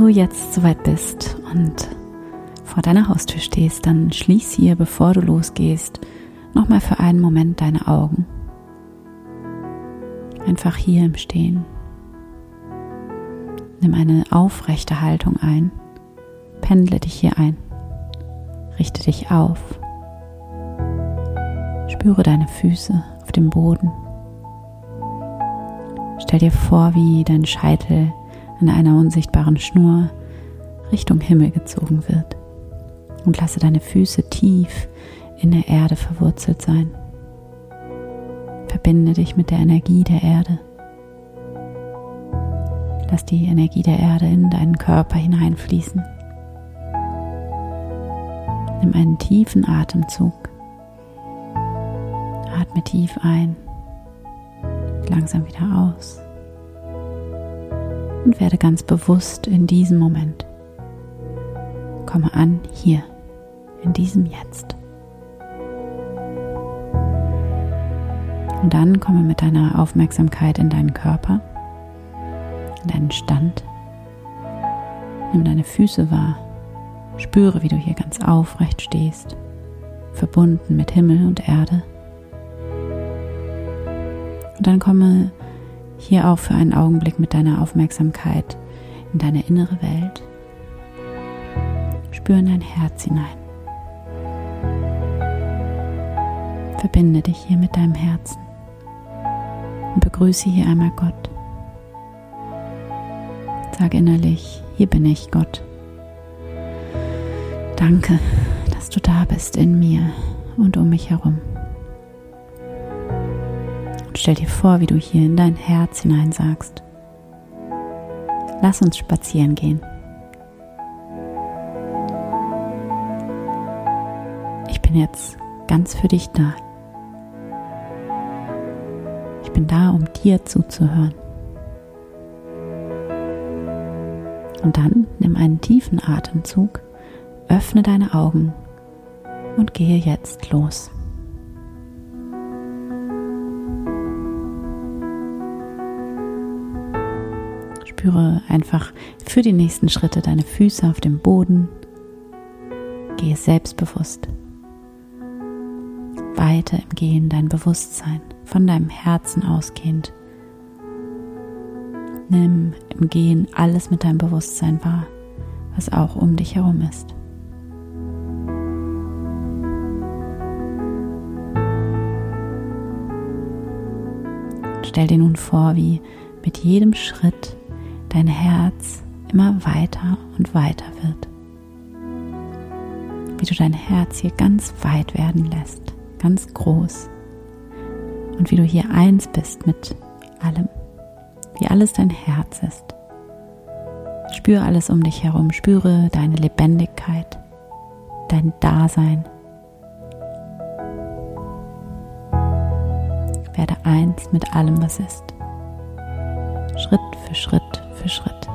du jetzt soweit bist und vor deiner Haustür stehst, dann schließ hier, bevor du losgehst, nochmal für einen Moment deine Augen. Einfach hier im Stehen. Nimm eine aufrechte Haltung ein. Pendle dich hier ein. Richte dich auf. Spüre deine Füße auf dem Boden. Stell dir vor, wie dein Scheitel an einer unsichtbaren Schnur Richtung Himmel gezogen wird und lasse deine Füße tief in der Erde verwurzelt sein. Verbinde dich mit der Energie der Erde. Lass die Energie der Erde in deinen Körper hineinfließen. Nimm einen tiefen Atemzug. Atme tief ein, langsam wieder aus und werde ganz bewusst in diesem Moment. Komme an hier, in diesem Jetzt. Und dann komme mit deiner Aufmerksamkeit in deinen Körper, in deinen Stand. Nimm deine Füße wahr. Spüre, wie du hier ganz aufrecht stehst, verbunden mit Himmel und Erde. Und dann komme hier auch für einen Augenblick mit deiner Aufmerksamkeit in deine innere Welt. Spüre in dein Herz hinein. Verbinde dich hier mit deinem Herzen und begrüße hier einmal Gott. Sag innerlich, hier bin ich Gott. Danke, dass du da bist in mir und um mich herum. Und stell dir vor, wie du hier in dein Herz hinein sagst. Lass uns spazieren gehen. Ich bin jetzt ganz für dich da. Ich bin da, um dir zuzuhören. Und dann nimm einen tiefen Atemzug, öffne deine Augen und gehe jetzt los. Spüre einfach für die nächsten Schritte deine Füße auf dem Boden. Gehe selbstbewusst. Weiter im Gehen dein Bewusstsein von deinem Herzen ausgehend. Nimm im Gehen alles mit deinem Bewusstsein wahr, was auch um dich herum ist. Stell dir nun vor, wie mit jedem Schritt dein Herz immer weiter und weiter wird. Wie du dein Herz hier ganz weit werden lässt, ganz groß und wie du hier eins bist mit allem, wie alles dein Herz ist. Spüre alles um dich herum, spüre deine Lebendigkeit, dein Dasein. Werde eins mit allem, was ist. Schritt für Schritt für Schritt.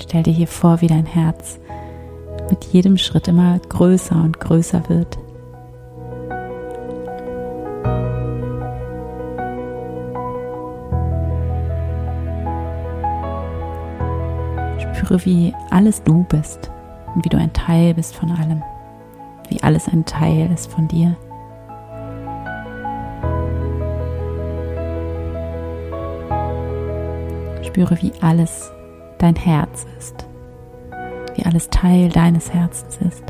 Stell dir hier vor, wie dein Herz mit jedem Schritt immer größer und größer wird. Spüre, wie alles du bist und wie du ein Teil bist von allem, wie alles ein Teil ist von dir. Spüre, wie alles dein Herz ist wie alles Teil deines Herzens ist.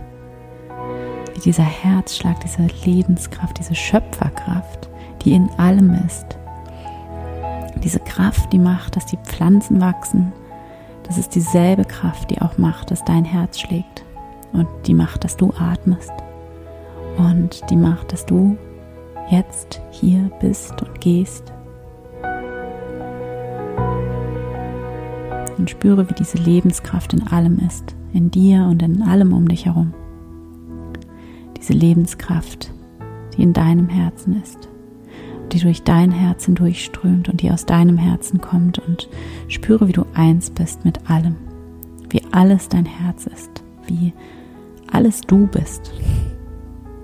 Wie dieser Herzschlag, diese Lebenskraft, diese Schöpferkraft, die in allem ist. Diese Kraft, die macht, dass die Pflanzen wachsen. Das ist dieselbe Kraft, die auch macht, dass dein Herz schlägt. Und die macht, dass du atmest. Und die macht, dass du jetzt hier bist und gehst und spüre, wie diese Lebenskraft in allem ist in dir und in allem um dich herum. Diese Lebenskraft, die in deinem Herzen ist, die durch dein Herzen durchströmt und die aus deinem Herzen kommt und spüre, wie du eins bist mit allem, wie alles dein Herz ist, wie alles du bist.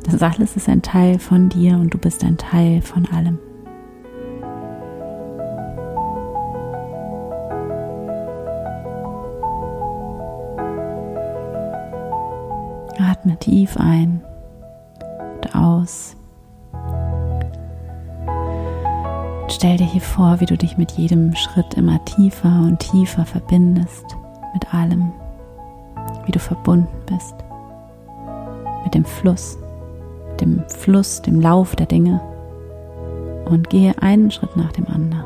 Das alles ist ein Teil von dir und du bist ein Teil von allem. Atme tief ein und aus. Stell dir hier vor, wie du dich mit jedem Schritt immer tiefer und tiefer verbindest mit allem, wie du verbunden bist mit dem Fluss, dem Fluss, dem Lauf der Dinge und gehe einen Schritt nach dem anderen.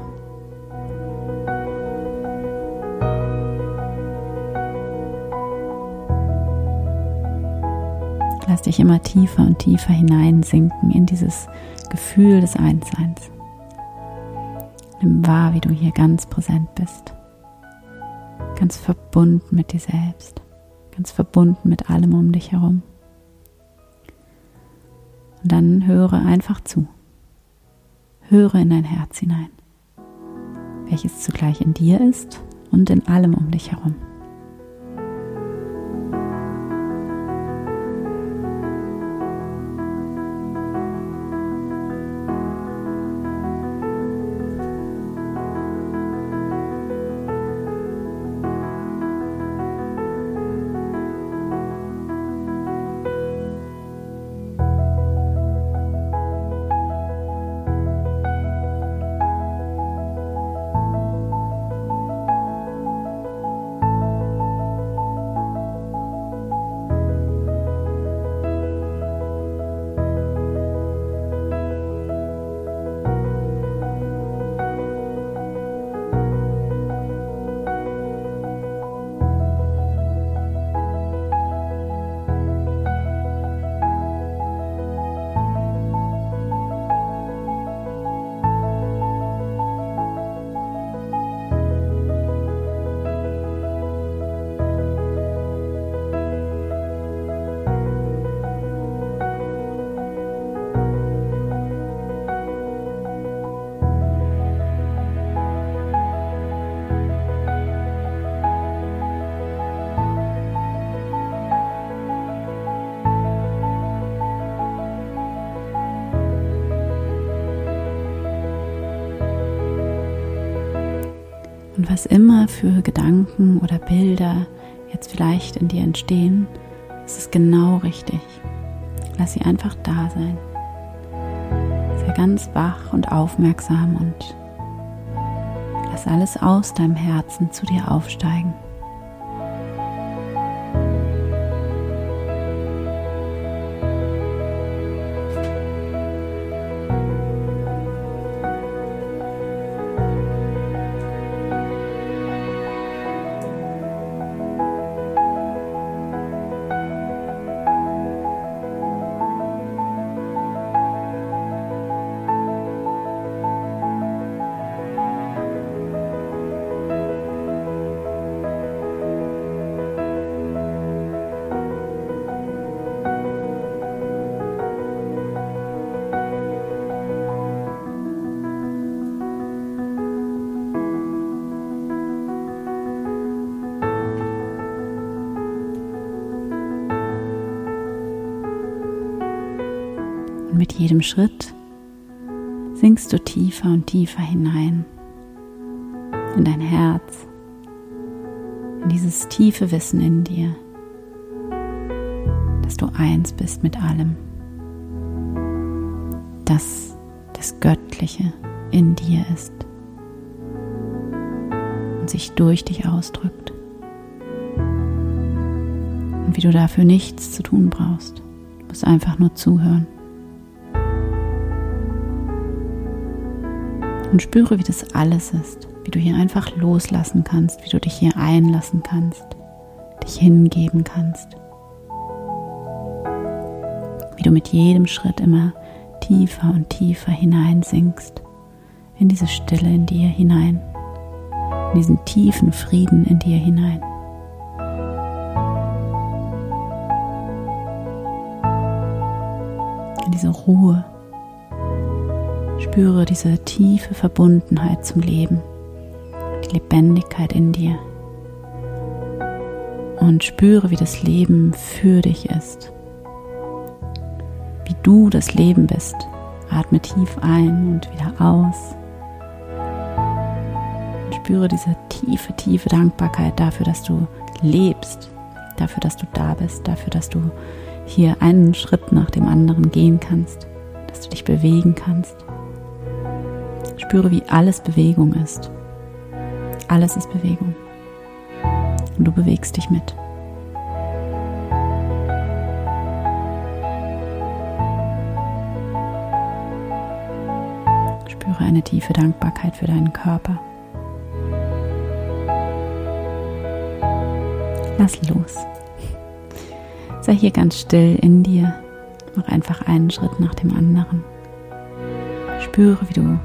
Lass dich immer tiefer und tiefer hineinsinken in dieses Gefühl des Einsseins. Nimm wahr, wie du hier ganz präsent bist, ganz verbunden mit dir selbst, ganz verbunden mit allem um dich herum. Und dann höre einfach zu. Höre in dein Herz hinein, welches zugleich in dir ist und in allem um dich herum. Was immer für Gedanken oder Bilder jetzt vielleicht in dir entstehen, ist es genau richtig. Lass sie einfach da sein. Sei ganz wach und aufmerksam und lass alles aus deinem Herzen zu dir aufsteigen. Mit jedem Schritt sinkst du tiefer und tiefer hinein in dein Herz, in dieses tiefe Wissen in dir, dass du eins bist mit allem, dass das Göttliche in dir ist und sich durch dich ausdrückt und wie du dafür nichts zu tun brauchst. Du musst einfach nur zuhören. Und spüre, wie das alles ist, wie du hier einfach loslassen kannst, wie du dich hier einlassen kannst, dich hingeben kannst. Wie du mit jedem Schritt immer tiefer und tiefer hineinsinkst in diese Stille in dir hinein, in diesen tiefen Frieden in dir hinein. In diese Ruhe Spüre diese tiefe Verbundenheit zum Leben, die Lebendigkeit in dir. Und spüre, wie das Leben für dich ist. Wie du das Leben bist. Atme tief ein und wieder aus. Und spüre diese tiefe, tiefe Dankbarkeit dafür, dass du lebst, dafür, dass du da bist, dafür, dass du hier einen Schritt nach dem anderen gehen kannst, dass du dich bewegen kannst. Spüre, wie alles Bewegung ist. Alles ist Bewegung. Und du bewegst dich mit. Spüre eine tiefe Dankbarkeit für deinen Körper. Lass los. Sei hier ganz still in dir. Mach einfach einen Schritt nach dem anderen. Spüre, wie du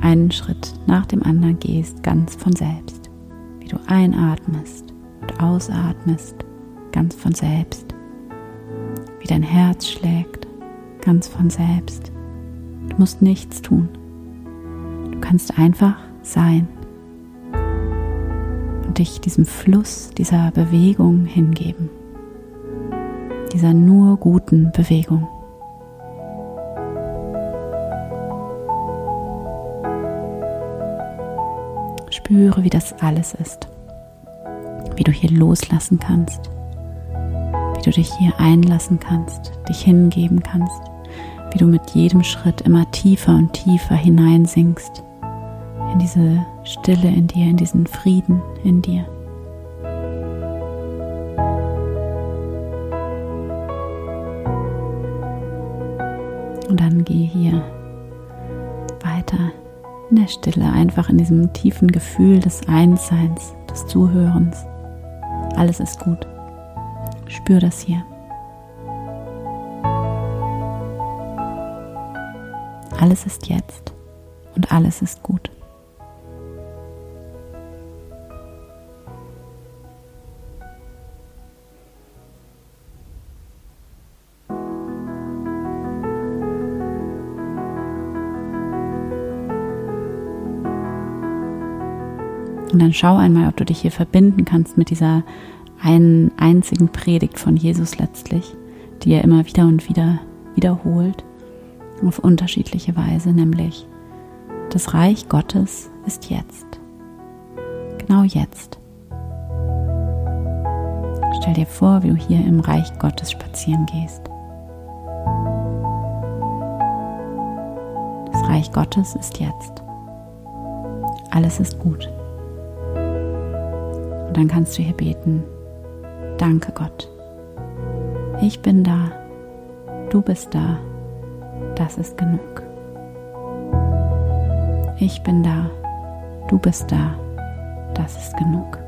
einen Schritt nach dem anderen gehst, ganz von selbst. Wie du einatmest und ausatmest, ganz von selbst. Wie dein Herz schlägt, ganz von selbst. Du musst nichts tun. Du kannst einfach sein und dich diesem Fluss, dieser Bewegung hingeben. Dieser nur guten Bewegung. Spüre, wie das alles ist. Wie du hier loslassen kannst. Wie du dich hier einlassen kannst, dich hingeben kannst. Wie du mit jedem Schritt immer tiefer und tiefer hineinsinkst in diese Stille in dir, in diesen Frieden in dir. Und dann geh hier der Stille, einfach in diesem tiefen Gefühl des Einsseins, des Zuhörens. Alles ist gut. Spür das hier. Alles ist jetzt und alles ist gut. Und dann schau einmal, ob du dich hier verbinden kannst mit dieser einen einzigen Predigt von Jesus letztlich, die er immer wieder und wieder wiederholt, auf unterschiedliche Weise, nämlich das Reich Gottes ist jetzt. Genau jetzt. Stell dir vor, wie du hier im Reich Gottes spazieren gehst. Das Reich Gottes ist jetzt. Alles ist gut. Und dann kannst du hier beten, danke Gott. Ich bin da, du bist da, das ist genug. Ich bin da, du bist da, das ist genug.